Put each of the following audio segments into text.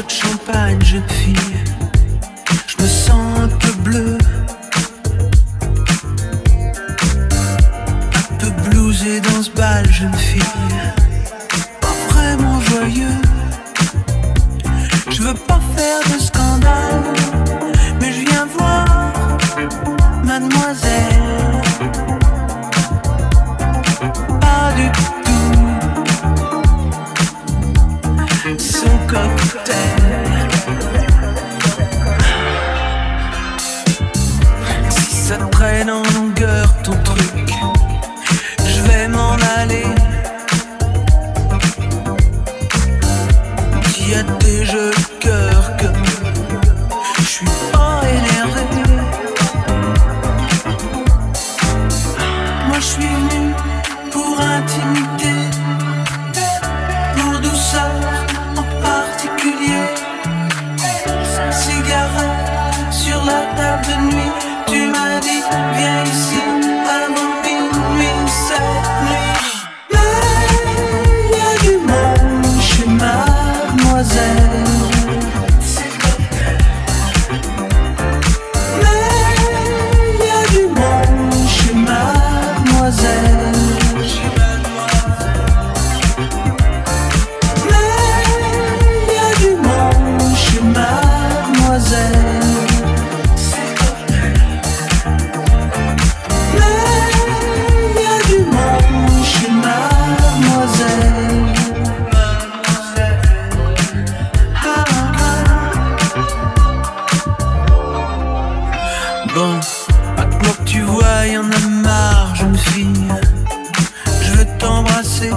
peu de champagne, jeune fille. Tu vois, y en a marre, jeune fille. Je veux t'embrasser.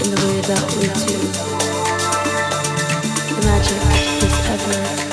in the way that we do. The magic is ever.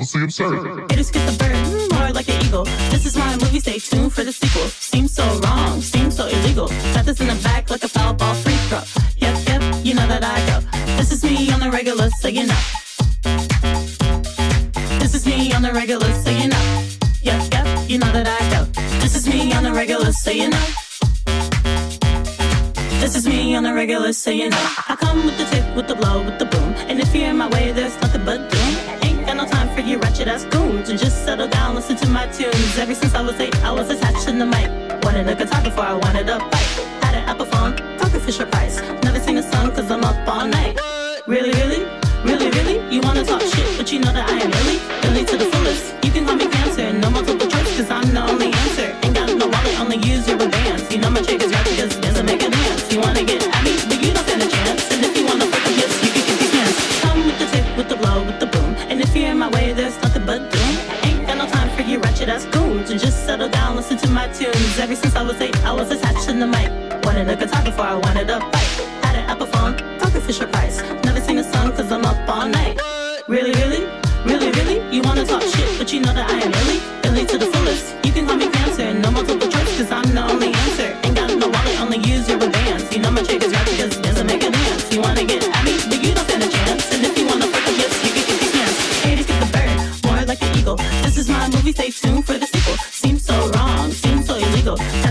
obviously absurd. It'll skip the bird, more like the eagle. This is my movie they choose.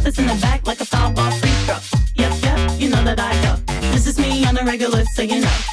this in the back like a foul ball free throw. Yep, yep, you know that I go. This is me on a regular, so you know.